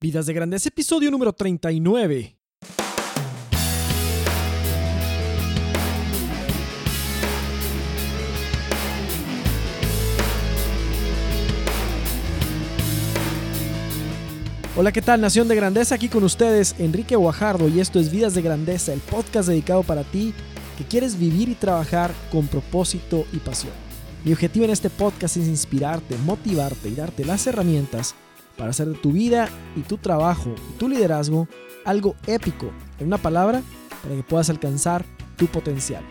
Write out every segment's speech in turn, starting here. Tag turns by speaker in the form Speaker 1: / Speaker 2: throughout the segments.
Speaker 1: Vidas de Grandeza, episodio número 39. Hola, ¿qué tal, Nación de Grandeza? Aquí con ustedes, Enrique Guajardo, y esto es Vidas de Grandeza, el podcast dedicado para ti que quieres vivir y trabajar con propósito y pasión. Mi objetivo en este podcast es inspirarte, motivarte y darte las herramientas para hacer de tu vida y tu trabajo y tu liderazgo algo épico, en una palabra, para que puedas alcanzar tu potencial.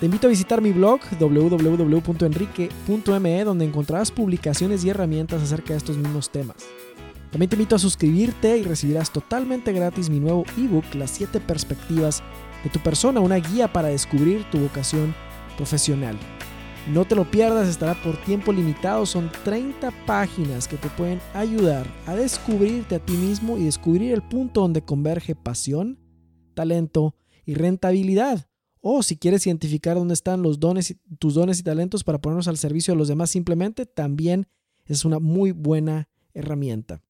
Speaker 1: Te invito a visitar mi blog www.enrique.me donde encontrarás publicaciones y herramientas acerca de estos mismos temas. También te invito a suscribirte y recibirás totalmente gratis mi nuevo ebook Las 7 perspectivas de tu persona, una guía para descubrir tu vocación profesional. No te lo pierdas, estará por tiempo limitado. Son 30 páginas que te pueden ayudar a descubrirte a ti mismo y descubrir el punto donde converge pasión, talento y rentabilidad. O si quieres identificar dónde están los dones, tus dones y talentos para ponernos al servicio de los demás, simplemente también es una muy buena herramienta.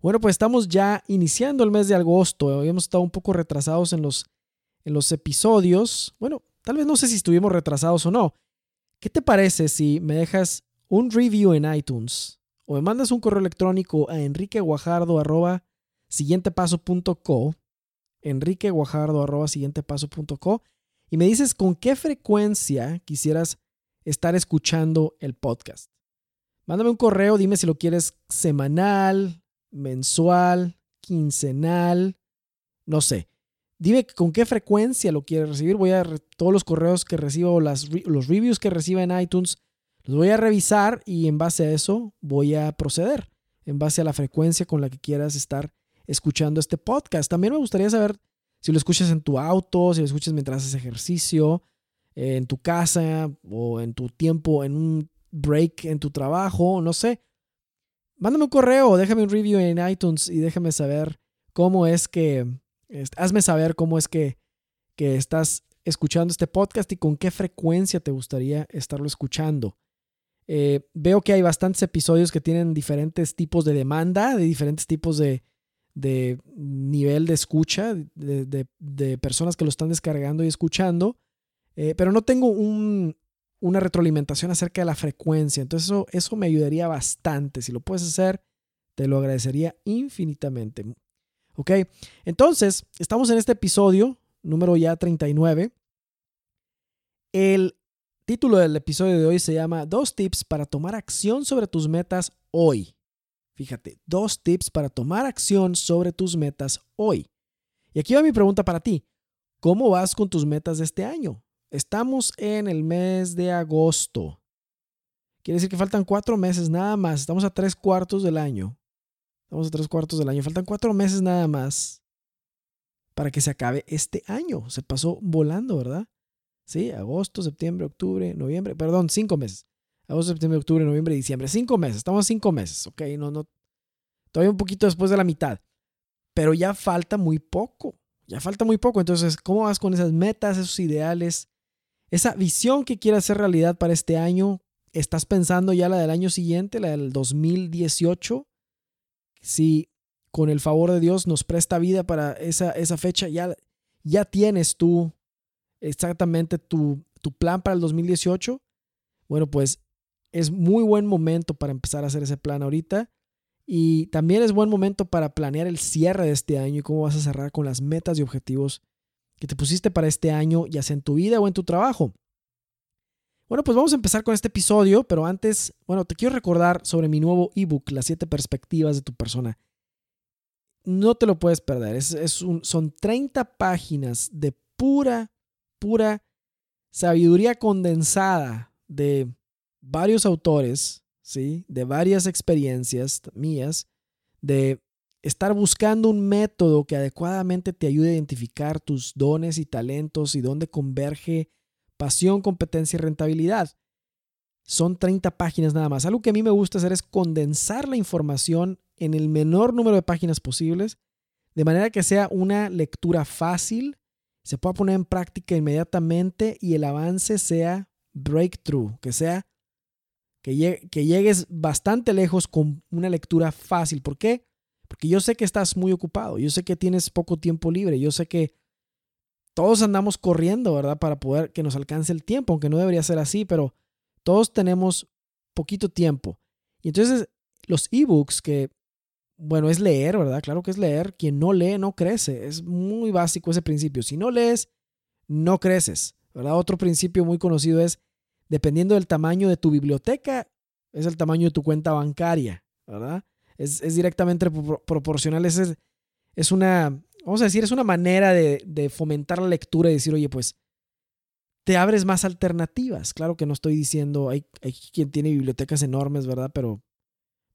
Speaker 1: Bueno, pues estamos ya iniciando el mes de agosto. Habíamos estado un poco retrasados en los, en los episodios. Bueno, Tal vez no sé si estuvimos retrasados o no. ¿Qué te parece si me dejas un review en iTunes o me mandas un correo electrónico a enriqueguajardo.siguientepaso.co enriqueguajardo.siguientepaso.co y me dices con qué frecuencia quisieras estar escuchando el podcast. Mándame un correo, dime si lo quieres semanal, mensual, quincenal, no sé. Dime con qué frecuencia lo quieres recibir. Voy a todos los correos que recibo, los reviews que reciba en iTunes, los voy a revisar y en base a eso voy a proceder, en base a la frecuencia con la que quieras estar escuchando este podcast. También me gustaría saber si lo escuchas en tu auto, si lo escuchas mientras haces ejercicio, en tu casa o en tu tiempo, en un break en tu trabajo, no sé. Mándame un correo, déjame un review en iTunes y déjame saber cómo es que hazme saber cómo es que, que estás escuchando este podcast y con qué frecuencia te gustaría estarlo escuchando. Eh, veo que hay bastantes episodios que tienen diferentes tipos de demanda, de diferentes tipos de, de nivel de escucha, de, de, personas que lo están descargando y escuchando, eh, pero no tengo un, una retroalimentación acerca de la frecuencia. Entonces eso, eso me ayudaría bastante. Si lo puedes hacer, te lo agradecería infinitamente. ¿Ok? Entonces, estamos en este episodio, número ya 39. El título del episodio de hoy se llama Dos tips para tomar acción sobre tus metas hoy. Fíjate, dos tips para tomar acción sobre tus metas hoy. Y aquí va mi pregunta para ti. ¿Cómo vas con tus metas de este año? Estamos en el mes de agosto. Quiere decir que faltan cuatro meses nada más. Estamos a tres cuartos del año. Estamos a tres cuartos del año. Faltan cuatro meses nada más para que se acabe este año. Se pasó volando, ¿verdad? Sí, agosto, septiembre, octubre, noviembre. Perdón, cinco meses. Agosto, septiembre, octubre, noviembre, diciembre. Cinco meses. Estamos a cinco meses, ¿ok? No, no. Todavía un poquito después de la mitad. Pero ya falta muy poco. Ya falta muy poco. Entonces, ¿cómo vas con esas metas, esos ideales? Esa visión que quieras hacer realidad para este año. ¿Estás pensando ya la del año siguiente, la del 2018? Si con el favor de Dios nos presta vida para esa, esa fecha, ya, ya tienes tú exactamente tu, tu plan para el 2018, bueno, pues es muy buen momento para empezar a hacer ese plan ahorita. Y también es buen momento para planear el cierre de este año y cómo vas a cerrar con las metas y objetivos que te pusiste para este año, ya sea en tu vida o en tu trabajo. Bueno, pues vamos a empezar con este episodio, pero antes, bueno, te quiero recordar sobre mi nuevo ebook, Las siete perspectivas de tu persona. No te lo puedes perder. Son 30 páginas de pura, pura sabiduría condensada de varios autores, ¿sí? De varias experiencias mías, de estar buscando un método que adecuadamente te ayude a identificar tus dones y talentos y dónde converge pasión, competencia y rentabilidad. Son 30 páginas nada más. Algo que a mí me gusta hacer es condensar la información en el menor número de páginas posibles, de manera que sea una lectura fácil, se pueda poner en práctica inmediatamente y el avance sea breakthrough, que sea que, que llegues bastante lejos con una lectura fácil. ¿Por qué? Porque yo sé que estás muy ocupado, yo sé que tienes poco tiempo libre, yo sé que todos andamos corriendo, ¿verdad? Para poder que nos alcance el tiempo, aunque no debería ser así, pero todos tenemos poquito tiempo. Y entonces los ebooks que, bueno, es leer, ¿verdad? Claro que es leer. Quien no lee no crece. Es muy básico ese principio. Si no lees, no creces, ¿verdad? Otro principio muy conocido es, dependiendo del tamaño de tu biblioteca, es el tamaño de tu cuenta bancaria, ¿verdad? Es, directamente proporcional. Es, es una, vamos a decir, es una manera de, fomentar la lectura y decir, oye, pues te abres más alternativas. Claro que no estoy diciendo, hay, hay quien tiene bibliotecas enormes, ¿verdad? Pero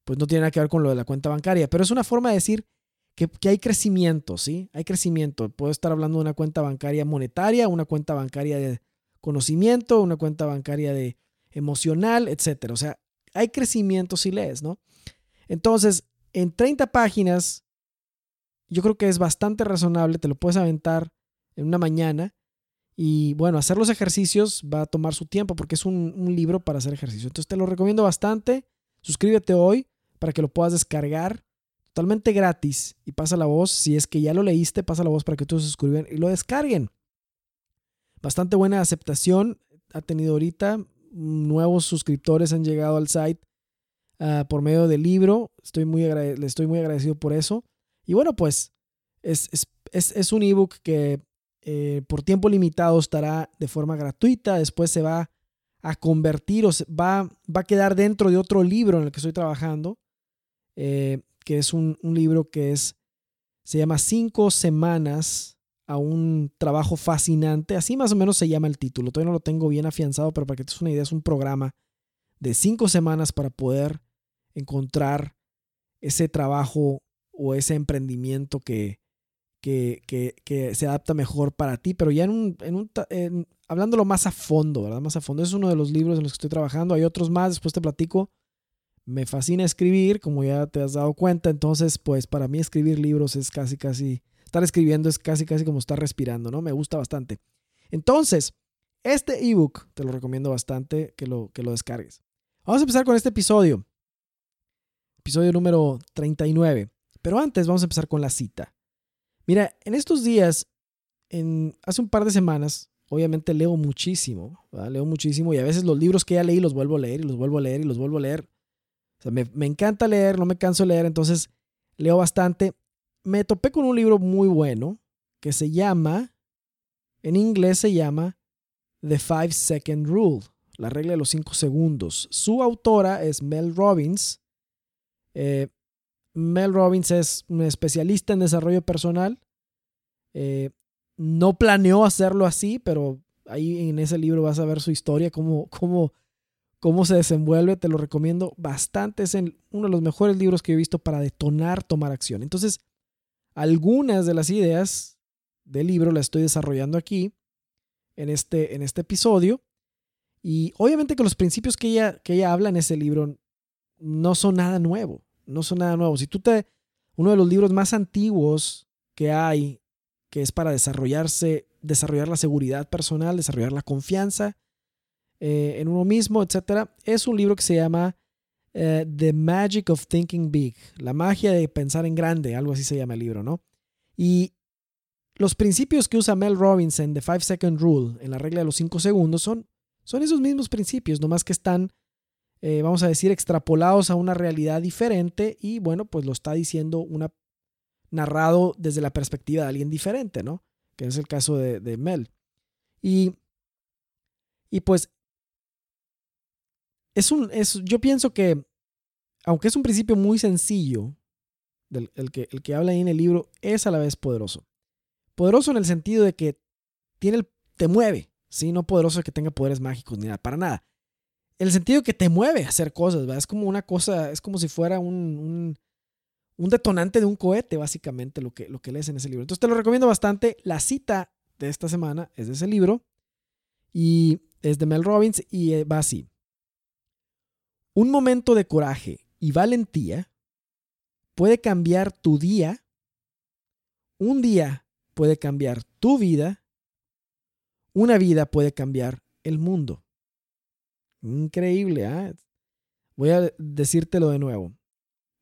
Speaker 1: pues no tiene nada que ver con lo de la cuenta bancaria. Pero es una forma de decir que, que hay crecimiento, ¿sí? Hay crecimiento. Puedo estar hablando de una cuenta bancaria monetaria, una cuenta bancaria de conocimiento, una cuenta bancaria de emocional, etcétera. O sea, hay crecimiento si lees, ¿no? Entonces, en 30 páginas, yo creo que es bastante razonable, te lo puedes aventar en una mañana. Y bueno, hacer los ejercicios va a tomar su tiempo porque es un, libro para hacer ejercicio. Entonces te lo recomiendo bastante. Suscríbete hoy para que lo puedas descargar totalmente gratis y pasa la voz. Si es que ya lo leíste, pasa la voz para que todos se suscriban y lo descarguen. Bastante buena aceptación ha tenido ahorita nuevos suscriptores han llegado al site ah, por medio del libro. Estoy muy le estoy muy agradecido por eso. Y bueno, pues es, es, es, un ebook que eh, por tiempo limitado estará de forma gratuita. Después se va a convertir o va, va a quedar dentro de otro libro en el que estoy trabajando, eh, que es un, un libro que es, se llama Cinco Semanas a un trabajo fascinante. Así más o menos se llama el título. Todavía no lo tengo bien afianzado, pero para que te des una idea, es un programa de cinco semanas para poder encontrar ese trabajo o ese emprendimiento que, que, que, se adapta mejor para ti, pero ya en un, en un hablándolo más a fondo, ¿verdad? Más a fondo. Es uno de los libros en los que estoy trabajando. Hay otros más, después te platico. Me fascina escribir, como ya te has dado cuenta. Entonces, pues para mí escribir libros es casi, casi estar escribiendo es casi, casi como estar respirando, ¿no? Me gusta bastante. Entonces, este ebook te lo recomiendo bastante que lo, que lo descargues. Vamos a empezar con este episodio. Episodio número 39. Pero antes vamos a empezar con la cita. Mira, en estos días, en, hace un par de semanas, obviamente leo muchísimo, leo muchísimo y a veces los libros que ya leí los vuelvo a leer y los vuelvo a leer y los vuelvo a leer. O sea, me, me encanta leer, no me canso de leer, entonces leo bastante me topé con un libro muy bueno que se llama, en inglés se llama The Five Second Rule, la regla de los cinco segundos. Su autora es Mel Robbins. Eh, Mel Robbins es un especialista en desarrollo personal. Eh, no planeó hacerlo así, pero ahí en ese libro vas a ver su historia, cómo, cómo, cómo se desenvuelve. Te lo recomiendo bastante. Es uno de los mejores libros que he visto para detonar, tomar acción. Entonces, algunas de las ideas del libro las estoy desarrollando aquí en este, en este episodio. Y obviamente que los principios que ella, que ella habla en ese libro no son nada nuevo, no son nada nuevo. Si tú te, uno de los libros más antiguos que hay, que es para desarrollarse, desarrollar la seguridad personal, desarrollar la confianza eh, en uno mismo, etcétera, es un libro que se llama eh, The Magic of Thinking Big, la magia de pensar en grande, algo así se llama el libro, ¿no? Y los principios que usa Mel Robbins en The Five Second Rule, en la regla de los cinco segundos, son, son esos mismos principios, nomás que están, eh, vamos a decir, extrapolados a una realidad diferente y bueno, pues lo está diciendo una narrado desde la perspectiva de alguien diferente, ¿no? Que es el caso de, Mel. Y, y pues es un, es, yo pienso que, aunque es un principio muy sencillo, del, el, que, el que habla ahí en el libro, es a la vez poderoso. Poderoso en el sentido de que tiene el, te mueve, ¿sí? No poderoso de que tenga poderes mágicos ni nada, para nada. El sentido que te mueve a hacer cosas, ¿verdad? Es como una cosa, es como si fuera un, un, un detonante de un cohete, básicamente, lo que, lo que lees en ese libro. Entonces te lo recomiendo bastante. La cita de esta semana es de ese libro y es de Mel Robbins y eh, va así. Un momento de coraje y valentía puede cambiar tu día. Un día puede cambiar tu vida. Una vida puede cambiar el mundo. Increíble, ¿eh? Voy a decírtelo de nuevo.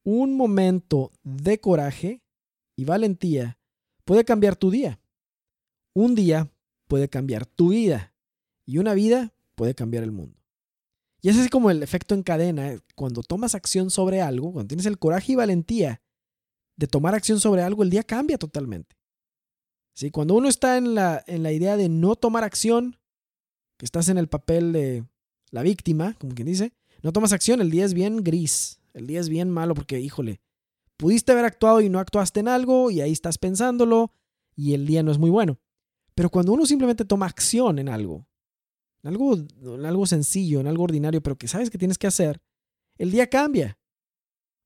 Speaker 1: un momento de coraje y valentía puede cambiar tu día. Un día puede cambiar tu vida y una vida puede cambiar el mundo. Y ese es como el efecto en cadena. Cuando tomas acción sobre algo, cuando tienes el coraje y valentía de tomar acción sobre algo, el día cambia totalmente. ¿Sí? Cuando uno está en la, en la idea de no tomar acción, que estás en el papel de la víctima, como quien dice, no tomas acción, el día es bien gris, el día es bien malo porque, híjole, pudiste haber actuado y no actuaste en algo y ahí estás pensándolo y el día no es muy bueno. Pero cuando uno simplemente toma acción en algo, en algo, en algo sencillo, en algo ordinario, pero que sabes que tienes que hacer, el día cambia.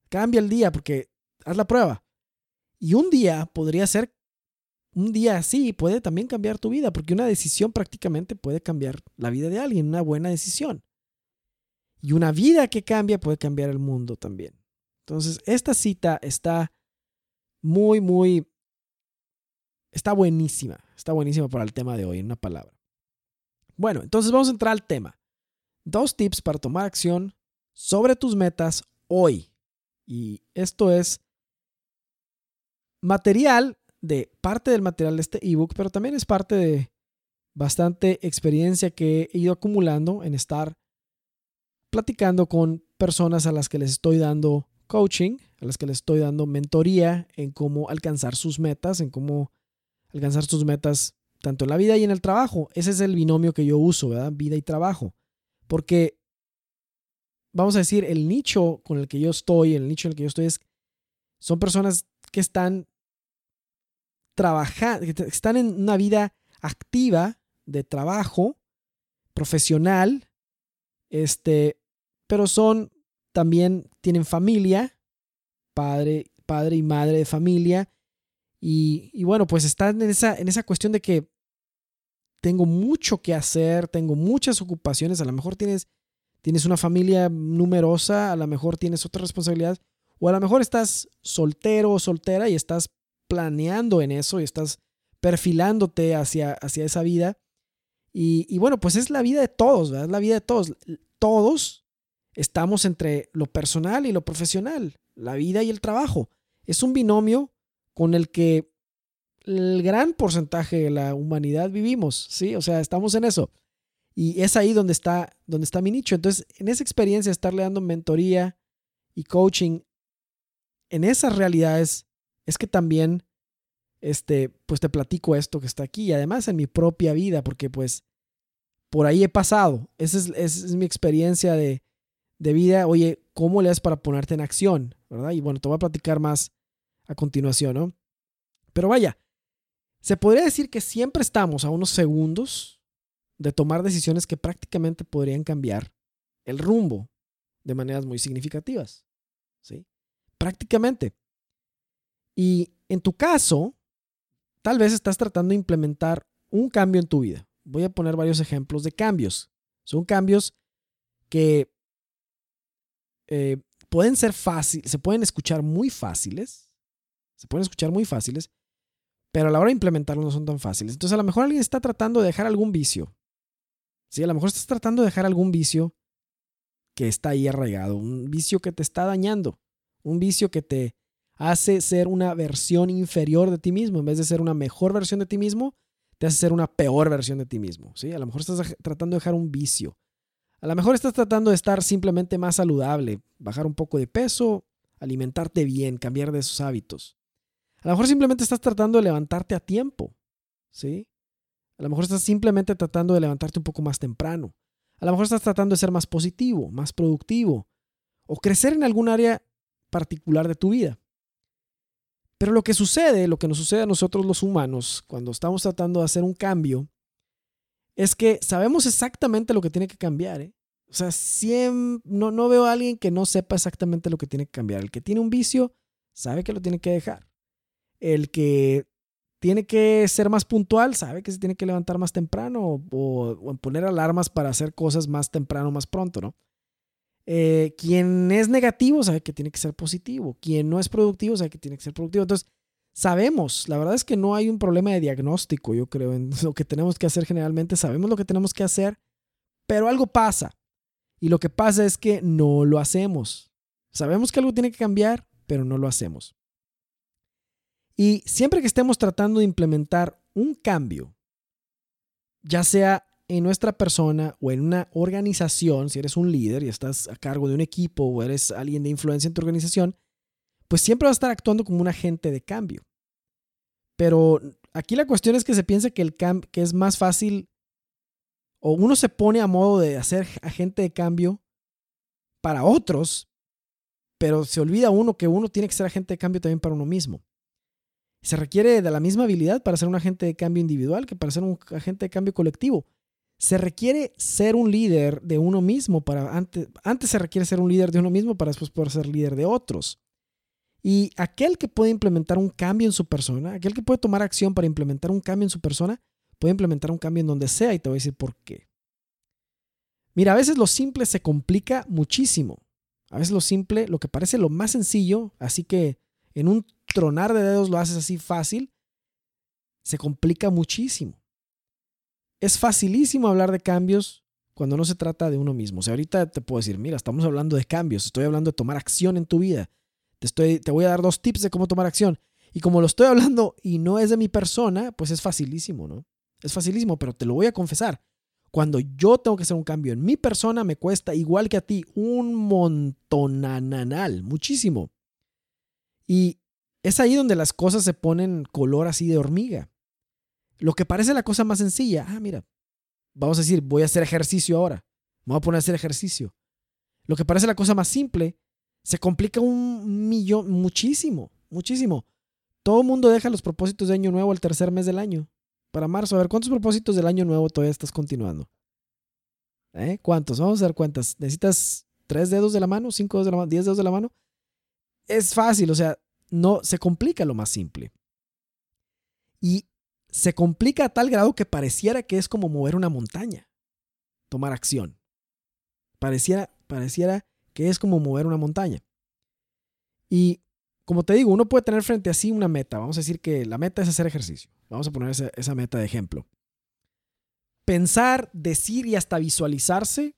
Speaker 1: Cambia el día porque haz la prueba. Y un día podría ser, un día así puede también cambiar tu vida, porque una decisión prácticamente puede cambiar la vida de alguien, una buena decisión. Y una vida que cambia puede cambiar el mundo también. Entonces, esta cita está muy, muy, está buenísima, está buenísima para el tema de hoy, en una palabra. Bueno, entonces vamos a entrar al tema. Dos tips para tomar acción sobre tus metas hoy. Y esto es material de parte del material de este ebook, pero también es parte de bastante experiencia que he ido acumulando en estar platicando con personas a las que les estoy dando coaching, a las que les estoy dando mentoría en cómo alcanzar sus metas, en cómo alcanzar sus metas tanto en la vida y en el trabajo. Ese es el binomio que yo uso, ¿verdad? Vida y trabajo. Porque, vamos a decir, el nicho con el que yo estoy, el nicho en el que yo estoy es, son personas que están trabajando, que están en una vida activa de trabajo profesional, este, pero son también tienen familia, padre, padre y madre de familia, y, y, bueno, pues están en esa, en esa cuestión de que tengo mucho que hacer, tengo muchas ocupaciones, a lo mejor tienes, tienes una familia numerosa, a lo mejor tienes otras responsabilidades, o a lo mejor estás soltero o soltera y estás planeando en eso y estás perfilándote hacia, hacia esa vida. Y, bueno, pues es la vida de todos, ¿verdad? Es la vida de todos. Todos estamos entre lo personal y lo profesional, la vida y el trabajo. Es un binomio con el que el gran porcentaje de la humanidad vivimos, ¿sí? O sea, estamos en eso. Y es ahí donde está, donde está mi nicho. Entonces, en esa experiencia, estarle dando mentoría y coaching en esas realidades es que también, este, pues te platico esto que está aquí y además en mi propia vida, porque pues por ahí he pasado. Esa es, es mi experiencia de, de, vida. Oye, ¿cómo le para ponerte en acción? ¿Verdad? Y bueno, te voy a platicar más a continuación, ¿no? Pero vaya, se podría decir que siempre estamos a unos segundos de tomar decisiones que prácticamente podrían cambiar el rumbo de maneras muy significativas. ¿Sí? Prácticamente. Y en tu caso, tal vez estás tratando de implementar un cambio en tu vida. Voy a poner varios ejemplos de cambios. Son cambios que eh, pueden ser fáciles, se pueden escuchar muy fáciles, se pueden escuchar muy fáciles, pero a la hora de implementarlos no son tan fáciles. Entonces a lo mejor alguien está tratando de dejar algún vicio. Sí, a lo mejor estás tratando de dejar algún vicio que está ahí arraigado, un vicio que te está dañando, un vicio que te hace ser una versión inferior de ti mismo. En vez de ser una mejor versión de ti mismo, te hace ser una peor versión de ti mismo. ¿sí? A lo mejor estás tratando de dejar un vicio. A lo mejor estás tratando de estar simplemente más saludable, bajar un poco de peso, alimentarte bien, cambiar de esos hábitos. A lo mejor simplemente estás tratando de levantarte a tiempo. ¿sí? A lo mejor estás simplemente tratando de levantarte un poco más temprano. A lo mejor estás tratando de ser más positivo, más productivo o crecer en algún área particular de tu vida. Pero lo que sucede, lo que nos sucede a nosotros los humanos cuando estamos tratando de hacer un cambio, es que sabemos exactamente lo que tiene que cambiar. ¿eh? O sea, no, no veo a alguien que no sepa exactamente lo que tiene que cambiar. El que tiene un vicio sabe que lo tiene que dejar. El que tiene que ser más puntual sabe que se tiene que levantar más temprano o, o poner alarmas para hacer cosas más temprano, más pronto, ¿no? Eh, quien es negativo sabe que tiene que ser positivo. Quien no es productivo sabe que tiene que ser productivo. Entonces, sabemos, la verdad es que no hay un problema de diagnóstico, yo creo, en lo que tenemos que hacer generalmente. Sabemos lo que tenemos que hacer, pero algo pasa. Y lo que pasa es que no lo hacemos. Sabemos que algo tiene que cambiar, pero no lo hacemos. Y siempre que estemos tratando de implementar un cambio, ya sea en nuestra persona o en una organización, si eres un líder y estás a cargo de un equipo o eres alguien de influencia en tu organización, pues siempre vas a estar actuando como un agente de cambio. Pero aquí la cuestión es que se piensa que, el que es más fácil o uno se pone a modo de hacer agente de cambio para otros, pero se olvida uno que uno tiene que ser agente de cambio también para uno mismo. Se requiere de la misma habilidad para ser un agente de cambio individual que para ser un agente de cambio colectivo. Se requiere ser un líder de uno mismo para antes, antes se requiere ser un líder de uno mismo para después poder ser líder de otros. Y aquel que puede implementar un cambio en su persona, aquel que puede tomar acción para implementar un cambio en su persona, puede implementar un cambio en donde sea y te voy a decir por qué. Mira, a veces lo simple se complica muchísimo. A veces lo simple, lo que parece lo más sencillo, así que en un tronar de dedos lo haces así fácil, se complica muchísimo. Es facilísimo hablar de cambios cuando no se trata de uno mismo. O sea, ahorita te puedo decir, mira, estamos hablando de cambios, estoy hablando de tomar acción en tu vida. Te, estoy, te voy a dar dos tips de cómo tomar acción. Y como lo estoy hablando y no es de mi persona, pues es facilísimo, ¿no? Es facilísimo, pero te lo voy a confesar. Cuando yo tengo que hacer un cambio en mi persona, me cuesta igual que a ti un montonanal, muchísimo. Y es ahí donde las cosas se ponen color así de hormiga. Lo que parece la cosa más sencilla, ah, mira, vamos a decir, voy a hacer ejercicio ahora, me voy a poner a hacer ejercicio. Lo que parece la cosa más simple, se complica un millón, muchísimo, muchísimo. Todo el mundo deja los propósitos de año nuevo el tercer mes del año para marzo. A ver, ¿cuántos propósitos del año nuevo todavía estás continuando? ¿Eh? ¿Cuántos? Vamos a ver cuántas. ¿Necesitas tres dedos de la mano? ¿Cinco dedos de la mano? ¿Diez dedos de la mano? Es fácil, o sea, no se complica lo más simple. Y se complica a tal grado que pareciera que es como mover una montaña, tomar acción. Pareciera, pareciera que es como mover una montaña. Y como te digo, uno puede tener frente a sí una meta. Vamos a decir que la meta es hacer ejercicio. Vamos a poner esa, meta de ejemplo. Pensar, decir y hasta visualizarse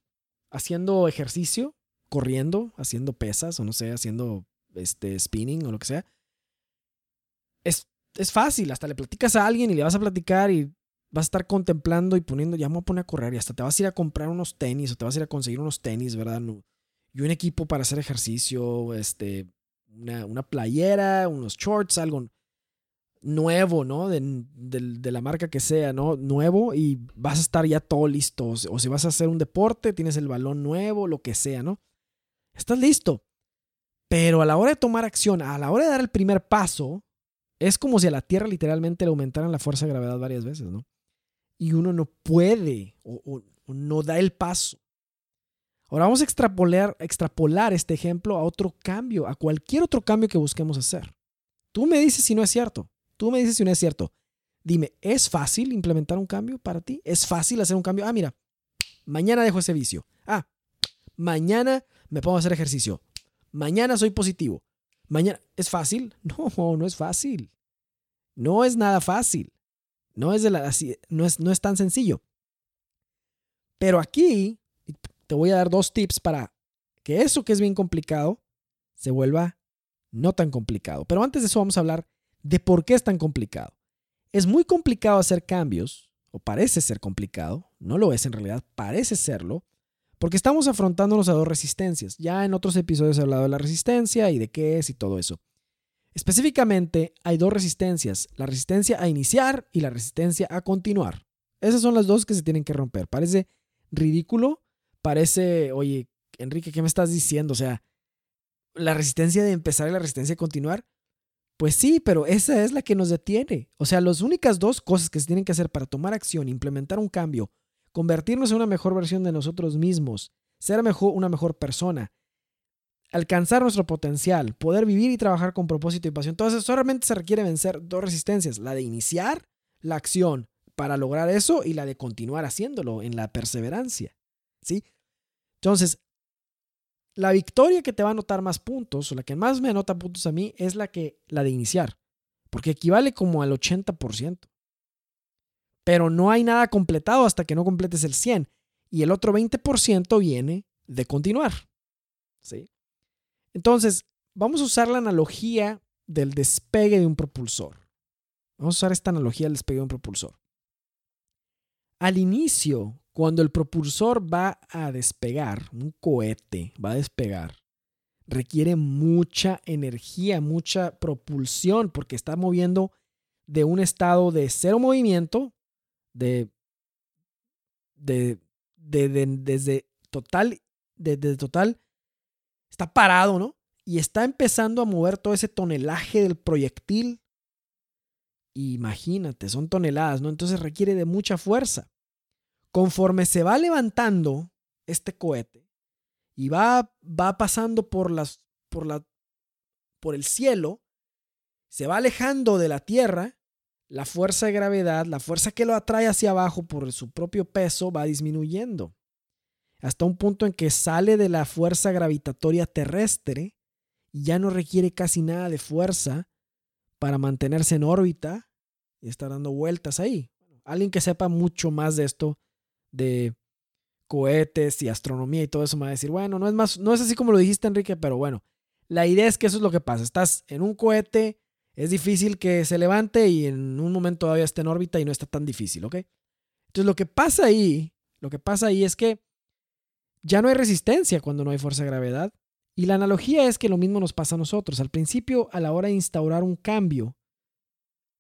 Speaker 1: haciendo ejercicio, corriendo, haciendo pesas o no sé, haciendo este, spinning o lo que sea. Es, es fácil, hasta le platicas a alguien y le vas a platicar y vas a estar contemplando y poniendo, ya me voy a poner a correr y hasta te vas a ir a comprar unos tenis o te vas a ir a conseguir unos tenis, ¿verdad? Y un equipo para hacer ejercicio, este, una, playera, unos shorts, algo nuevo, ¿no? De, la marca que sea, ¿no? Nuevo y vas a estar ya todo listo. O si vas a hacer un deporte, tienes el balón nuevo, lo que sea, ¿no? Estás listo. Pero a la hora de tomar acción, a la hora de dar el primer paso, es como si a la Tierra literalmente le aumentaran la fuerza de gravedad varias veces, ¿no? Y uno no puede o no da el paso. Ahora vamos a extrapolar, extrapolar este ejemplo a otro cambio, a cualquier otro cambio que busquemos hacer. Tú me dices si no es cierto. Tú me dices si no es cierto. Dime, ¿es fácil implementar un cambio para ti? ¿Es fácil hacer un cambio? Ah, mira, mañana dejo ese vicio. Ah, mañana me pongo a hacer ejercicio. Mañana soy positivo. Mañana, ¿es fácil? No, no es fácil. No es nada fácil. No es, no es, no es tan sencillo. Pero aquí te voy a dar dos tips para que eso que es bien complicado se vuelva no tan complicado. Pero antes de eso vamos a hablar de por qué es tan complicado. Es muy complicado hacer cambios, o parece ser complicado, no lo es en realidad, parece serlo, porque estamos afrontándonos a dos resistencias. Ya en otros episodios he hablado de la resistencia y de qué es y todo eso. Específicamente hay dos resistencias, la resistencia a iniciar y la resistencia a continuar. Esas son las dos que se tienen que romper. Parece ridículo, parece, oye, Enrique, ¿qué me estás diciendo? O sea, la resistencia de empezar y la resistencia de continuar. Pues sí, pero esa es la que nos detiene. O sea, las únicas dos cosas que se tienen que hacer para tomar acción, implementar un cambio, convertirnos en una mejor versión de nosotros mismos, ser mejor, una mejor persona, alcanzar nuestro potencial, poder vivir y trabajar con propósito y pasión. Entonces, solamente se requiere vencer dos resistencias, la de iniciar la acción para lograr eso y la de continuar haciéndolo en la perseverancia. ¿sí? Entonces, la victoria que te va a anotar más puntos, o la que más me anota puntos a mí, es la, que, la de iniciar, porque equivale como al 80%. Pero no hay nada completado hasta que no completes el 100%, y el otro 20% viene de continuar. ¿sí? Entonces, vamos a usar la analogía del despegue de un propulsor. Vamos a usar esta analogía del despegue de un propulsor. Al inicio, cuando el propulsor va a despegar, un cohete va a despegar, requiere mucha energía, mucha propulsión, porque está moviendo de un estado de cero movimiento, de, de, desde total, desde total, está parado, ¿no? Y está empezando a mover todo ese tonelaje del proyectil. Imagínate, son toneladas, ¿no? Entonces requiere de mucha fuerza. Conforme se va levantando este cohete y va, va pasando por, las, por, la, por el cielo, se va alejando de la Tierra, la fuerza de gravedad, la fuerza que lo atrae hacia abajo por su propio peso va disminuyendo. Hasta un punto en que sale de la fuerza gravitatoria terrestre y ya no requiere casi nada de fuerza para mantenerse en órbita y estar dando vueltas ahí. Alguien que sepa mucho más de esto, de cohetes y astronomía y todo eso, me va a decir, bueno, no es, más, no es así como lo dijiste, Enrique, pero bueno, la idea es que eso es lo que pasa. Estás en un cohete es difícil que se levante y en un momento todavía esté en órbita y no está tan difícil, ¿ok? Entonces lo que pasa ahí, lo que pasa ahí es que ya no hay resistencia cuando no hay fuerza de gravedad. Y la analogía es que lo mismo nos pasa a nosotros. Al principio, a la hora de instaurar un cambio,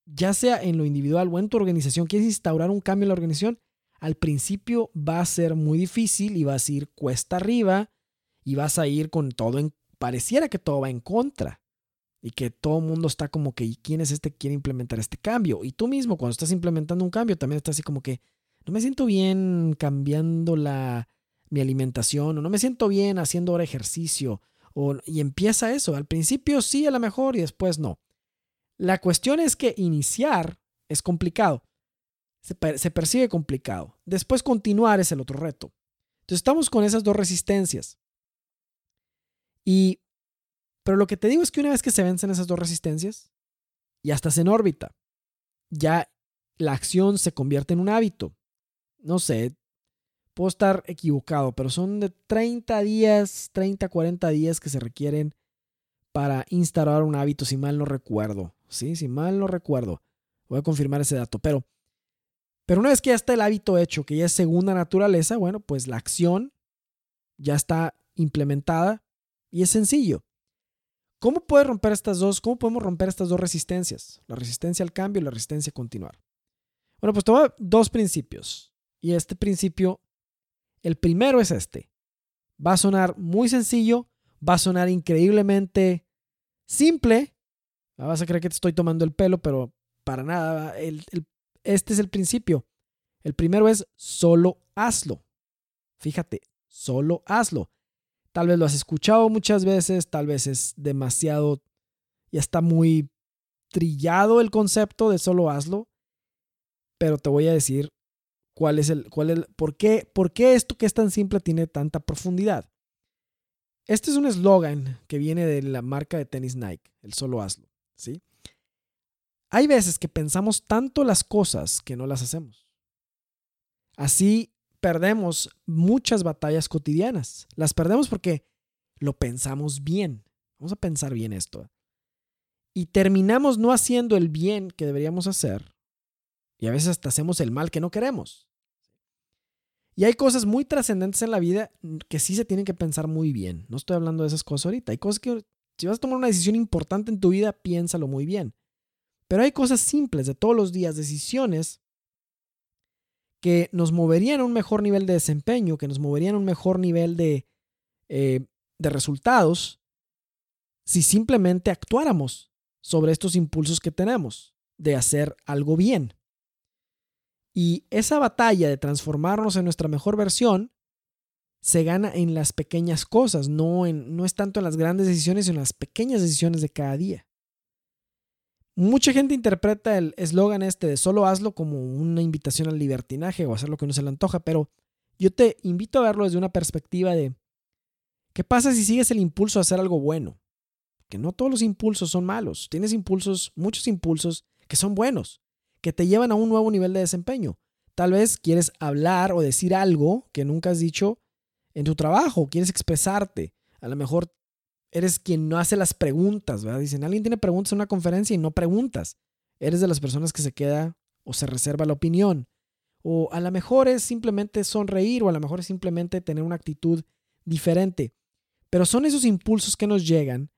Speaker 1: ya sea en lo individual o en tu organización, quieres instaurar un cambio en la organización, al principio va a ser muy difícil y vas a ir cuesta arriba y vas a ir con todo. Pareciera que todo va en contra y que todo el mundo está como que, ¿y quién es este que quiere implementar este cambio? Y tú mismo, cuando estás implementando un cambio, también estás así como que, no me siento bien cambiando la, mi alimentación, o no me siento bien haciendo ahora ejercicio, o, y empieza eso. Al principio sí, a lo mejor, y después no. La cuestión es que iniciar es complicado. Se, se percibe complicado. Después continuar es el otro reto. Entonces estamos con esas dos resistencias. Y pero lo que te digo es que una vez que se vencen esas dos resistencias, ya estás en órbita. Ya la acción se convierte en un hábito. No sé, puedo estar equivocado, pero son de 30 días, 30, 40 días que se requieren para instalar un hábito, si mal no recuerdo. Sí, si mal no recuerdo. Voy a confirmar ese dato, pero pero una vez que ya está el hábito hecho, que ya es segunda naturaleza, bueno, pues la acción ya está implementada y es sencillo. ¿Cómo puede romper estas dos? ¿Cómo podemos romper estas dos resistencias? La resistencia al cambio y la resistencia a continuar. Bueno, pues toma dos principios. Y este principio, el primero es este. Va a sonar muy sencillo, va a sonar increíblemente simple. Vas a creer que te estoy tomando el pelo, pero para nada. este es el principio. El primero es solo hazlo. Fíjate, solo hazlo. Tal vez lo has escuchado muchas veces, tal vez es demasiado, ya está muy trillado el concepto de solo hazlo, pero te voy a decir cuál es el, cuál es, por qué, por qué esto que es tan simple tiene tanta profundidad. Este es un eslogan que viene de la marca de tenis Nike, el solo hazlo, ¿sí? Hay veces que pensamos tanto las cosas que no las hacemos. Así perdemos muchas batallas cotidianas. Las perdemos porque lo pensamos bien. Vamos a pensar bien esto. Y terminamos no haciendo el bien que deberíamos hacer. Y a veces hasta hacemos el mal que no queremos. Y hay cosas muy trascendentes en la vida que sí se tienen que pensar muy bien. No estoy hablando de esas cosas ahorita. Hay cosas que si vas a tomar una decisión importante en tu vida, piénsalo muy bien. Pero hay cosas simples de todos los días, decisiones que nos moverían a un mejor nivel de desempeño, que nos moverían a un mejor nivel de, eh, de resultados, si simplemente actuáramos sobre estos impulsos que tenemos de hacer algo bien. Y esa batalla de transformarnos en nuestra mejor versión se gana en las pequeñas cosas, no, en, no es tanto en las grandes decisiones, sino en las pequeñas decisiones de cada día. Mucha gente interpreta el eslogan este de solo hazlo como una invitación al libertinaje o hacer lo que no se le antoja, pero yo te invito a verlo desde una perspectiva de ¿qué pasa si sigues el impulso a hacer algo bueno? Que no todos los impulsos son malos. Tienes impulsos, muchos impulsos que son buenos, que te llevan a un nuevo nivel de desempeño. Tal vez quieres hablar o decir algo que nunca has dicho en tu trabajo, quieres expresarte. A lo mejor eres quien no hace las preguntas, ¿verdad? Dicen, alguien tiene preguntas en una conferencia y no preguntas. Eres de las personas que se queda o se reserva la opinión. O a lo mejor es simplemente sonreír o a lo mejor es simplemente tener una actitud diferente. Pero son esos impulsos que nos llegan,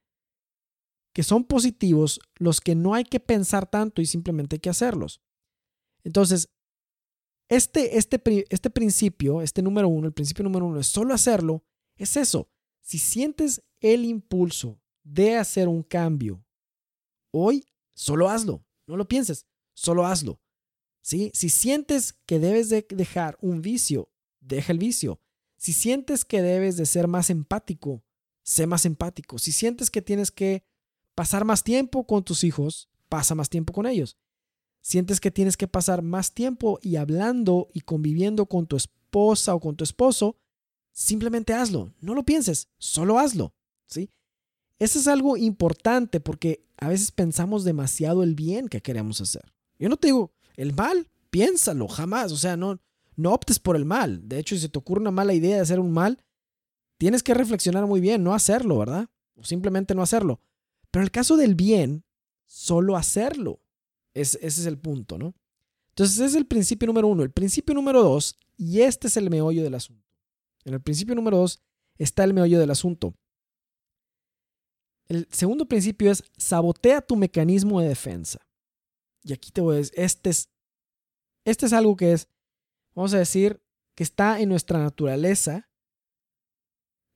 Speaker 1: que son positivos, los que no hay que pensar tanto y simplemente hay que hacerlos. Entonces, este, este, este principio, este número uno, el principio número uno es solo hacerlo, es eso. Si sientes el impulso de hacer un cambio hoy, solo hazlo. No lo pienses, solo hazlo. ¿Sí? Si sientes que debes de dejar un vicio, deja el vicio. Si sientes que debes de ser más empático, sé más empático. Si sientes que tienes que pasar más tiempo con tus hijos, pasa más tiempo con ellos. Sientes que tienes que pasar más tiempo y hablando y conviviendo con tu esposa o con tu esposo, simplemente hazlo. No lo pienses, solo hazlo. Eso es algo importante porque a veces pensamos demasiado el bien que queremos hacer. Yo no te digo el mal, piénsalo, jamás. O sea, no, no optes por el mal. De hecho, si te ocurre una mala idea de hacer un mal, tienes que reflexionar muy bien, no hacerlo, ¿verdad? O simplemente no hacerlo. Pero en el caso del bien, solo hacerlo. ese es el punto, ¿no? Entonces, ese es el principio número uno. El principio número dos, y este es el meollo del asunto. En el principio número dos está el meollo del asunto. El segundo principio es sabotea tu mecanismo de defensa. Y aquí te voy a decir, este es, este es algo que es, vamos a decir, que está en nuestra naturaleza,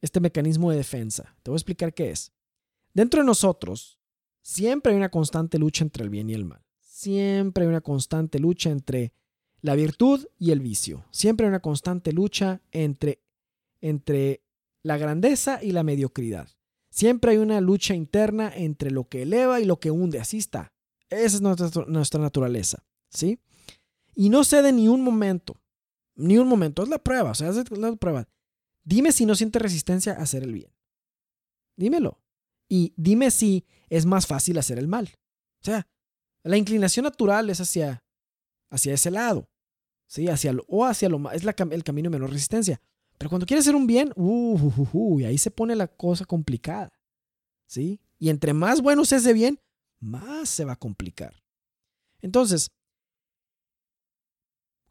Speaker 1: este mecanismo de defensa. Te voy a explicar qué es. Dentro de nosotros, siempre hay una constante lucha entre el bien y el mal. Siempre hay una constante lucha entre la virtud y el vicio. Siempre hay una constante lucha entre, entre la grandeza y la mediocridad. Siempre hay una lucha interna entre lo que eleva y lo que hunde. Así está. Esa es nuestra, naturaleza. ¿Sí? Y no cede ni un momento. Ni un momento. Es la prueba. O sea, es la prueba. Dime si no sientes resistencia a hacer el bien. Dímelo. Y dime si es más fácil hacer el mal. O sea, la inclinación natural es hacia, hacia ese lado. ¿Sí? Hacia lo, o hacia lo Es el camino de menor resistencia. Pero cuando quieres hacer un bien, uh, uh, uh, y ahí se pone la cosa complicada. ¿Sí? Y entre más bueno se hace bien, más se va a complicar. Entonces,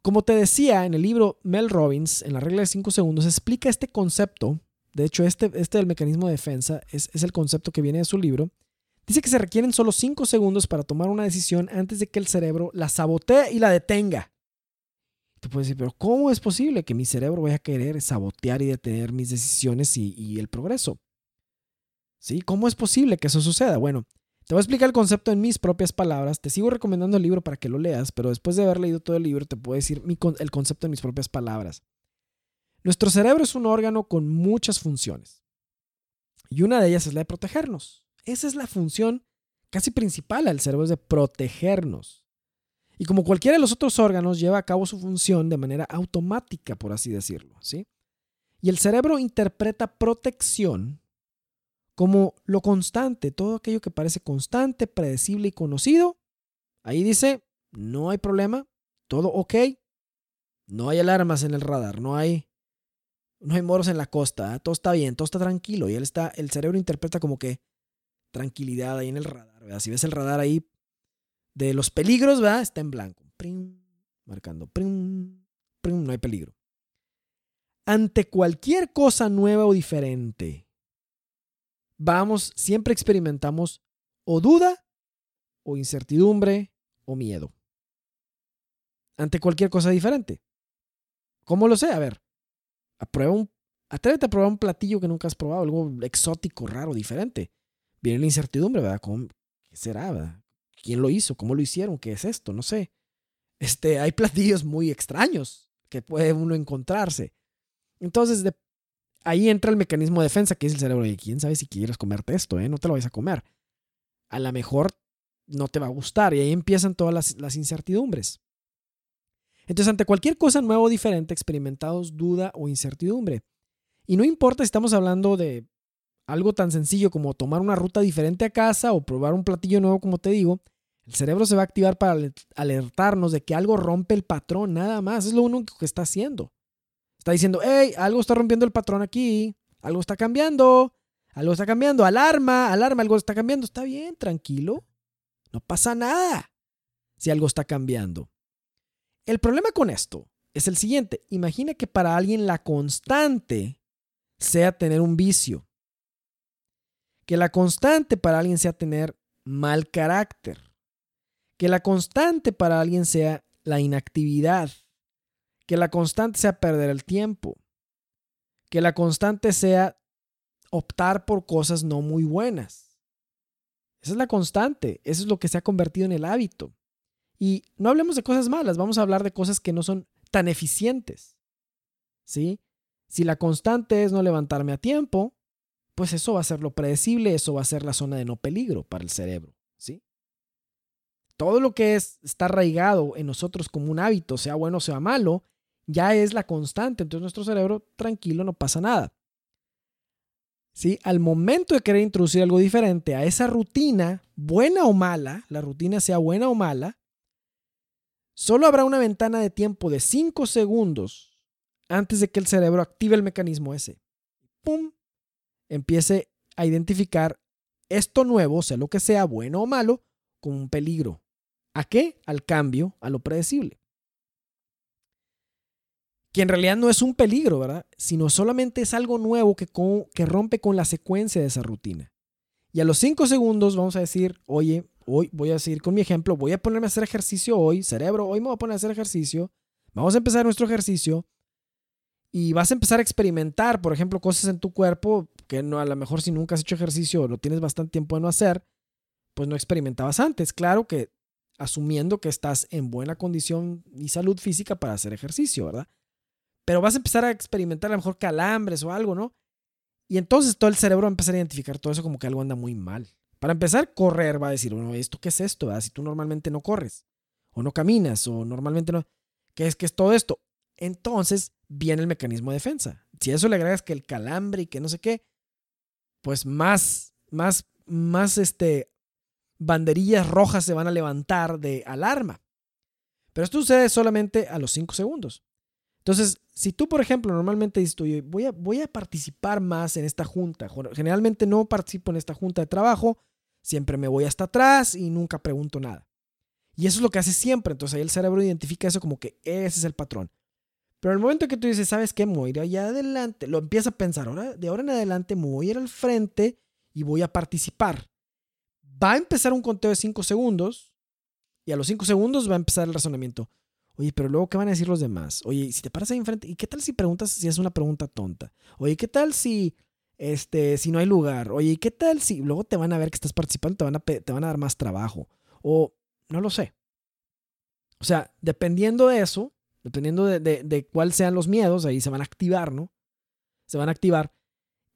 Speaker 1: como te decía en el libro Mel Robbins, en la regla de 5 segundos, explica este concepto. De hecho, este, este del mecanismo de defensa es, es el concepto que viene de su libro. Dice que se requieren solo 5 segundos para tomar una decisión antes de que el cerebro la sabotee y la detenga. Tú puedes decir, pero ¿cómo es posible que mi cerebro vaya a querer sabotear y detener mis decisiones y, el progreso? ¿Sí? ¿Cómo es posible que eso suceda? Bueno, te voy a explicar el concepto en mis propias palabras. Te sigo recomendando el libro para que lo leas, pero después de haber leído todo el libro te puedo decir el concepto en mis propias palabras. Nuestro cerebro es un órgano con muchas funciones. Y una de ellas es la de protegernos. Esa es la función casi principal del cerebro, es de protegernos. Y como cualquiera de los otros órganos, lleva a cabo su función de manera automática, por así decirlo. ¿sí? Y el cerebro interpreta protección como lo constante, todo aquello que parece constante, predecible y conocido. Ahí dice, no hay problema, todo ok, no hay alarmas en el radar, no hay, no hay moros en la costa, ¿eh? todo está bien, todo está tranquilo. Y él está, el cerebro interpreta como que tranquilidad ahí en el radar. ¿verdad? Si ves el radar ahí de los peligros, ¿verdad? está en blanco. marcando, no hay peligro. Ante cualquier cosa nueva o diferente, vamos, siempre experimentamos o duda, o incertidumbre, o miedo. Ante cualquier cosa diferente. ¿Cómo lo sé? A ver, un, atrévete a probar un platillo que nunca has probado, algo exótico, raro, diferente. Viene la incertidumbre, ¿verdad? ¿Qué será, verdad? ¿Quién lo hizo? ¿Cómo lo hicieron? ¿Qué es esto? No sé. Este, hay platillos muy extraños que puede uno encontrarse. Entonces, ahí entra el mecanismo de defensa que es el cerebro. Y quién sabe si quieres comerte esto, ¿eh? No te lo vais a comer. A lo mejor no te va a gustar y ahí empiezan todas las, las incertidumbres. Entonces, ante cualquier cosa nueva o diferente, experimentados duda o incertidumbre. Y no importa si estamos hablando de algo tan sencillo como tomar una ruta diferente a casa o probar un platillo nuevo, como te digo, el cerebro se va a activar para alertarnos de que algo rompe el patrón, nada más. Es lo único que está haciendo. Está diciendo, hey, algo está rompiendo el patrón aquí, algo está cambiando, algo está cambiando, alarma, alarma, algo está cambiando, está bien, tranquilo, no pasa nada si algo está cambiando. El problema con esto es el siguiente, imagina que para alguien la constante sea tener un vicio, que la constante para alguien sea tener mal carácter, que la constante para alguien sea la inactividad, que la constante sea perder el tiempo, que la constante sea optar por cosas no muy buenas. Esa es la constante, eso es lo que se ha convertido en el hábito. Y no hablemos de cosas malas, vamos a hablar de cosas que no son tan eficientes. ¿Sí? Si la constante es no levantarme a tiempo, pues eso va a ser lo predecible, eso va a ser la zona de no peligro para el cerebro. Todo lo que es, está arraigado en nosotros como un hábito, sea bueno o sea malo, ya es la constante, entonces nuestro cerebro tranquilo, no pasa nada. ¿Sí? Al momento de querer introducir algo diferente a esa rutina, buena o mala, la rutina sea buena o mala, solo habrá una ventana de tiempo de 5 segundos antes de que el cerebro active el mecanismo ese. ¡Pum! Empiece a identificar esto nuevo, sea lo que sea, bueno o malo, como un peligro. ¿A qué? Al cambio, a lo predecible. Que en realidad no es un peligro, ¿verdad? Sino solamente es algo nuevo que, que rompe con la secuencia de esa rutina. Y a los 5 segundos vamos a decir, oye, hoy voy a seguir con mi ejemplo, voy a ponerme a hacer ejercicio hoy, cerebro, hoy me voy a poner a hacer ejercicio, vamos a empezar nuestro ejercicio y vas a empezar a experimentar, por ejemplo, cosas en tu cuerpo que no, a lo mejor si nunca has hecho ejercicio o lo tienes bastante tiempo de no hacer, pues no experimentabas antes. Claro que asumiendo que estás en buena condición y salud física para hacer ejercicio, ¿verdad? Pero vas a empezar a experimentar a lo mejor calambres o algo, ¿no? Y entonces todo el cerebro va a empezar a identificar todo eso como que algo anda muy mal. Para empezar, correr va a decir, bueno, ¿esto qué es esto? Si tú normalmente no corres, o no caminas, o normalmente no... ¿Qué es, qué es todo esto? Entonces viene el mecanismo de defensa. Si a eso le agregas que el calambre y que no sé qué, pues más, más, más este, banderillas rojas se van a levantar de alarma. Pero esto sucede solamente a los 5 segundos. Entonces, si tú, por ejemplo, normalmente dices, voy a, participar más en esta junta. Generalmente no participo en esta junta de trabajo, siempre me voy hasta atrás y nunca pregunto nada. Y eso es lo que hace siempre. Entonces ahí el cerebro identifica eso como que ese es el patrón. Pero el momento que tú dices, ¿sabes qué? Me voy a ir allá adelante, lo empieza a pensar, ahora, de ahora en adelante me voy a ir al frente y voy a participar. Va a empezar un conteo de 5 segundos y a los 5 segundos va a empezar el razonamiento. Oye, pero luego, ¿qué van a decir los demás? Oye, si te paras ahí enfrente, ¿y qué tal si preguntas si es una pregunta tonta? Oye, ¿qué tal si, este, si no hay lugar? Oye, ¿qué tal si luego te van a ver que estás participando, te van a, te van a dar más trabajo? O no lo sé. O sea, dependiendo de eso, Dependiendo de, de, cuáles sean los miedos, ahí se van a activar, ¿no? Se van a activar.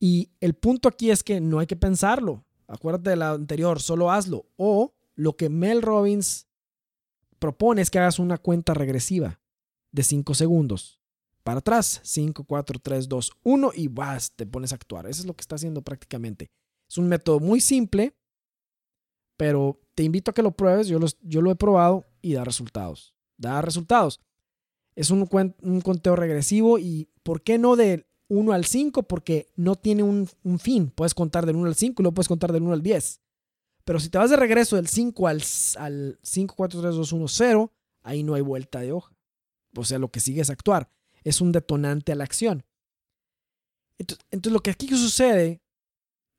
Speaker 1: Y el punto aquí es que no hay que pensarlo. Acuérdate de la anterior, solo hazlo. O lo que Mel Robbins propone es que hagas una cuenta regresiva de 5 segundos. Para atrás, 5, 4, 3, 2, 1 y vas, te pones a actuar. Eso es lo que está haciendo prácticamente. Es un método muy simple, pero te invito a que lo pruebes. Yo, lo he probado y da resultados. Da resultados. Es un, un conteo regresivo y ¿por qué no de 1 al 5? Porque no tiene un, fin. Puedes contar del 1 al 5 y luego puedes contar del 1 al 10. Pero si te vas de regreso del 5 al, al 5, 4, 3, 2, 1, 0, ahí no hay vuelta de hoja. O sea, lo que sigue es actuar. Es un detonante a la acción. Entonces, entonces, lo que aquí sucede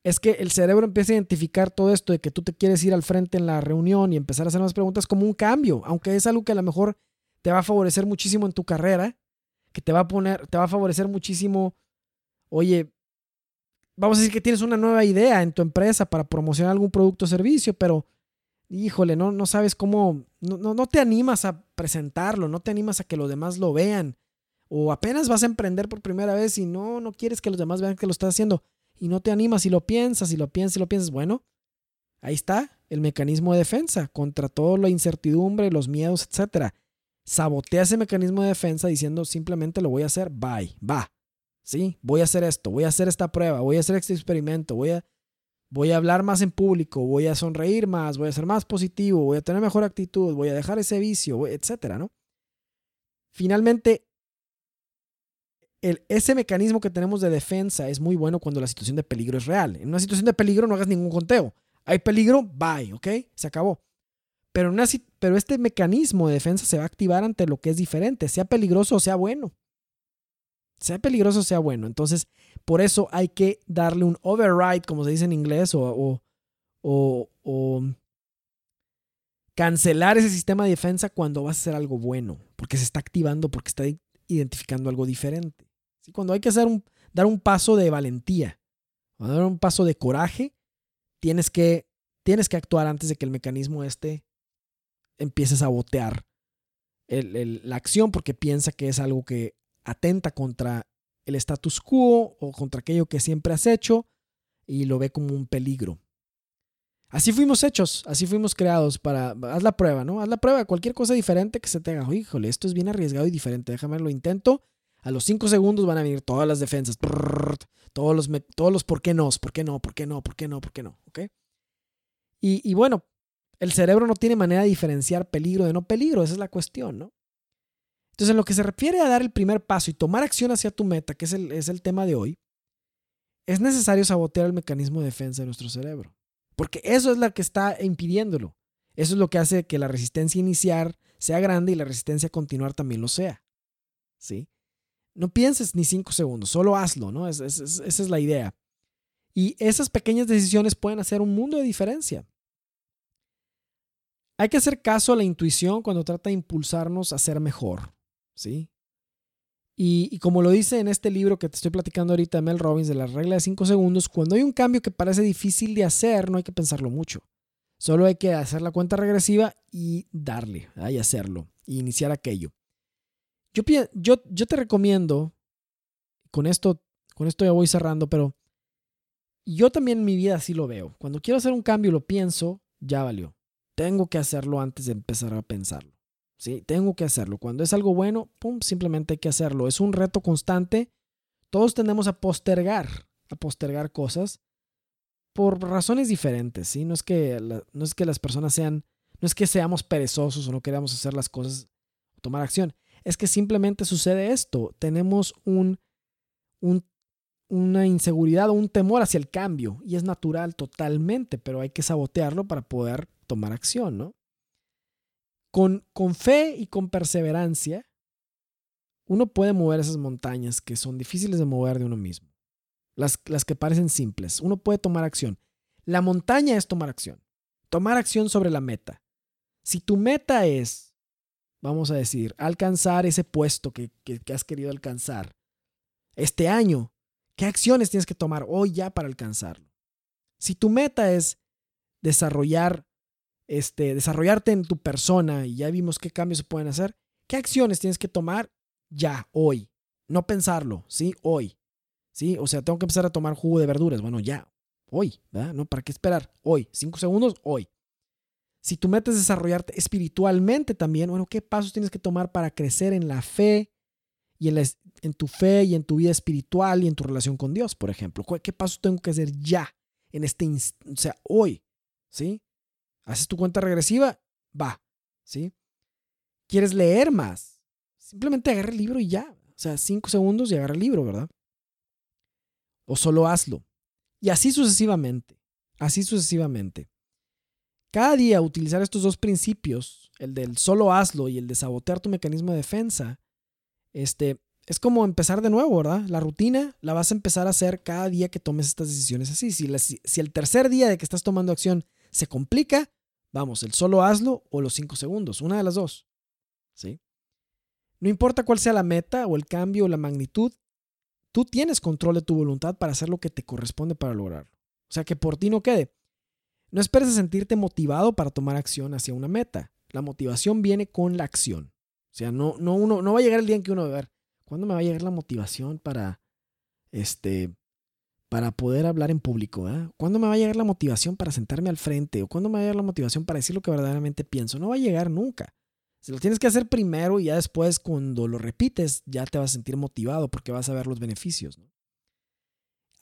Speaker 1: es que el cerebro empieza a identificar todo esto de que tú te quieres ir al frente en la reunión y empezar a hacer más preguntas como un cambio, aunque es algo que a lo mejor te va a favorecer muchísimo en tu carrera, que te va a poner, te va a favorecer muchísimo, oye, vamos a decir que tienes una nueva idea en tu empresa para promocionar algún producto o servicio, pero híjole, no, no sabes cómo, no, no, te animas a presentarlo, no te animas a que los demás lo vean, o apenas vas a emprender por primera vez y no, no quieres que los demás vean que lo estás haciendo, y no te animas y lo piensas y lo piensas y lo piensas, bueno, ahí está el mecanismo de defensa contra toda la incertidumbre, los miedos, etcétera sabotea ese mecanismo de defensa diciendo simplemente lo voy a hacer, bye, va. ¿Sí? Voy a hacer esto, voy a hacer esta prueba, voy a hacer este experimento, voy a, voy a hablar más en público, voy a sonreír más, voy a ser más positivo, voy a tener mejor actitud, voy a dejar ese vicio, etcétera, ¿no? Finalmente, el, ese mecanismo que tenemos de defensa es muy bueno cuando la situación de peligro es real. En una situación de peligro no hagas ningún conteo. Hay peligro, bye, ¿ok? Se acabó. Pero, una, pero este mecanismo de defensa se va a activar ante lo que es diferente, sea peligroso o sea bueno. Sea peligroso sea bueno. Entonces, por eso hay que darle un override, como se dice en inglés, o, o, o cancelar ese sistema de defensa cuando vas a hacer algo bueno, porque se está activando, porque está identificando algo diferente. Cuando hay que hacer un, dar un paso de valentía, dar un paso de coraje, tienes que, tienes que actuar antes de que el mecanismo este empiece a sabotear la acción porque piensa que es algo que atenta contra el status quo o contra aquello que siempre has hecho y lo ve como un peligro. Así fuimos hechos, así fuimos creados para, haz la prueba, ¿no? Haz la prueba, cualquier cosa diferente que se te haga, híjole, esto es bien arriesgado y diferente, déjame lo intento. A los cinco segundos van a venir todas las defensas, todos los, todos los por qué no, por qué no, por qué no, por qué no, por qué no, ¿ok? Y, y bueno, el cerebro no tiene manera de diferenciar peligro de no peligro, esa es la cuestión, ¿no? Entonces, en lo que se refiere a dar el primer paso y tomar acción hacia tu meta, que es el, es el tema de hoy, es necesario sabotear el mecanismo de defensa de nuestro cerebro. Porque eso es lo que está impidiéndolo. Eso es lo que hace que la resistencia iniciar sea grande y la resistencia a continuar también lo sea. ¿Sí? No pienses ni cinco segundos, solo hazlo, ¿no? esa es la idea. Y esas pequeñas decisiones pueden hacer un mundo de diferencia. Hay que hacer caso a la intuición cuando trata de impulsarnos a ser mejor, ¿sí? Y, como lo dice en este libro que te estoy platicando ahorita de Mel Robbins, de la regla de 5 segundos, cuando hay un cambio que parece difícil de hacer, no hay que pensarlo mucho. Solo hay que hacer la cuenta regresiva y darle, y hacerlo, y iniciar aquello. Yo, yo, yo te recomiendo, con esto, con esto ya voy cerrando, pero yo también en mi vida así lo veo. Cuando quiero hacer un cambio y lo pienso, ya valió. Tengo que hacerlo antes de empezar a pensarlo. ¿Sí? Tengo que hacerlo. Cuando es algo bueno, pum, simplemente hay que hacerlo. Es un reto constante. Todos tendemos a postergar, a postergar cosas por razones diferentes, ¿sí? No es que, no es que las personas sean, no es que seamos perezosos o no queramos hacer las cosas, tomar acción. Es que simplemente sucede esto. Tenemos un, un, una inseguridad o un temor hacia el cambio y es natural totalmente, pero hay que sabotearlo para poder tomar acción, ¿no? Con, fe y con perseverancia, uno puede mover esas montañas que son difíciles de mover de uno mismo. Las, que parecen simples. Uno puede tomar acción. La montaña es tomar acción. Tomar acción sobre la meta. Si tu meta es, vamos a decir, alcanzar ese puesto que has querido alcanzar este año, ¿qué acciones tienes que tomar hoy ya para alcanzarlo? Si tu meta es desarrollar este, desarrollarte en tu persona y ya vimos qué cambios se pueden hacer, ¿qué acciones tienes que tomar ya, hoy? No pensarlo, ¿sí? Hoy. ¿Sí? O sea, tengo que empezar a tomar jugo de verduras. Bueno, ya, hoy, ¿verdad? ¿No? ¿Para qué esperar? Hoy, cinco segundos, hoy. Si tú metes desarrollarte espiritualmente también, bueno, ¿qué pasos tienes que tomar para crecer en la fe y en, en tu fe y en tu vida espiritual y en tu relación con Dios, por ejemplo? ¿Qué pasos tengo que hacer ya, en este instante, o sea, hoy? ¿Sí? Haces tu cuenta regresiva, va, ¿sí? ¿Quieres leer más? Simplemente agarra el libro y ya. O sea, cinco segundos y agarra el libro, ¿verdad? O solo hazlo. Y así sucesivamente. Así sucesivamente. Cada día utilizar estos dos principios, el del solo hazlo y el de sabotear tu mecanismo de defensa, este, es como empezar de nuevo, ¿verdad? La rutina la vas a empezar a hacer cada día que tomes estas decisiones así. Si, si el tercer día de que estás tomando acción se complica, vamos, el solo hazlo o los cinco segundos, una de las dos. ¿Sí? No importa cuál sea la meta o el cambio o la magnitud, tú tienes control de tu voluntad para hacer lo que te corresponde para lograrlo. O sea, que por ti no quede. No esperes a sentirte motivado para tomar acción hacia una meta. La motivación viene con la acción. O sea, no, no, uno, no va a llegar el día en que uno va a ver, ¿cuándo me va a llegar la motivación para, este, para poder hablar en público? ¿eh? ¿Cuándo me va a llegar la motivación para sentarme al frente? ¿O cuándo me va a llegar la motivación para decir lo que verdaderamente pienso? No va a llegar nunca. Si lo tienes que hacer primero y ya después cuando lo repites ya te vas a sentir motivado porque vas a ver los beneficios.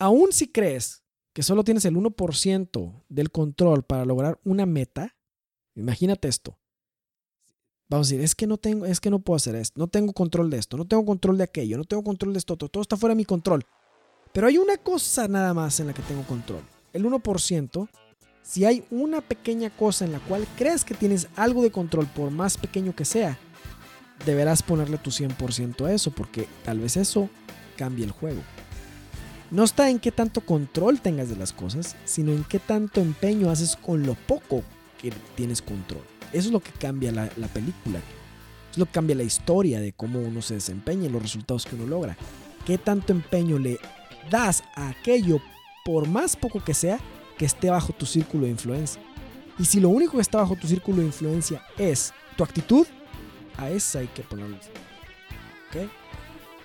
Speaker 1: Aún si crees que solo tienes el 1% del control para lograr una meta, imagínate esto. vamos a decir, es que no tengo, es que no puedo hacer esto, no tengo control de esto, no tengo control de aquello, no tengo control de esto, todo, todo está fuera de mi control. Pero hay una cosa nada más en la que tengo control. El 1%, si hay una pequeña cosa en la cual crees que tienes algo de control, por más pequeño que sea, deberás ponerle tu 100% a eso, porque tal vez eso cambie el juego. No está en qué tanto control tengas de las cosas, sino en qué tanto empeño haces con lo poco que tienes control. Eso es lo que cambia la, película. Es lo que cambia la historia de cómo uno se desempeña y los resultados que uno logra. ¿Qué tanto empeño le das a aquello, por más poco que sea, que esté bajo tu círculo de influencia? Y si lo único que está bajo tu círculo de influencia es tu actitud, a esa hay que ponerle. ¿Ok?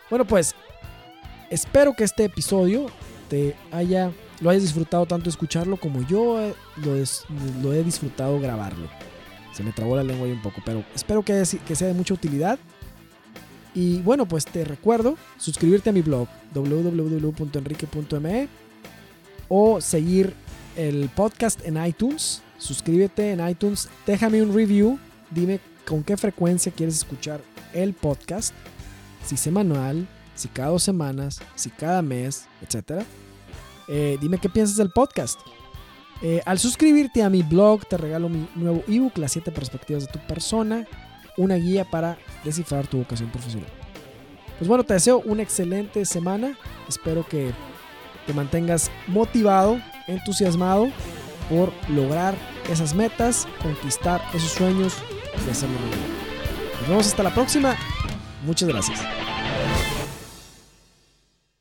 Speaker 1: Bueno, pues espero que este episodio te haya, lo hayas disfrutado tanto escucharlo como yo lo he disfrutado grabarlo. Se me trabó la lengua ahí un poco, pero espero que, que sea de mucha utilidad. Y bueno, pues te recuerdo suscribirte a mi blog www.enrique.me o seguir el podcast en iTunes. Suscríbete en iTunes, déjame un review, dime con qué frecuencia quieres escuchar el podcast, si semanal, si cada dos semanas, si cada mes, etc. Eh, dime qué piensas del podcast. Eh, al suscribirte a mi blog te regalo mi nuevo ebook, Las 7 perspectivas de tu persona, una guía para descifrar tu vocación profesional. Pues bueno, te deseo una excelente semana. Espero que te mantengas motivado, entusiasmado por lograr esas metas, conquistar esos sueños y hacerlo bien. Nos vemos hasta la próxima. Muchas gracias.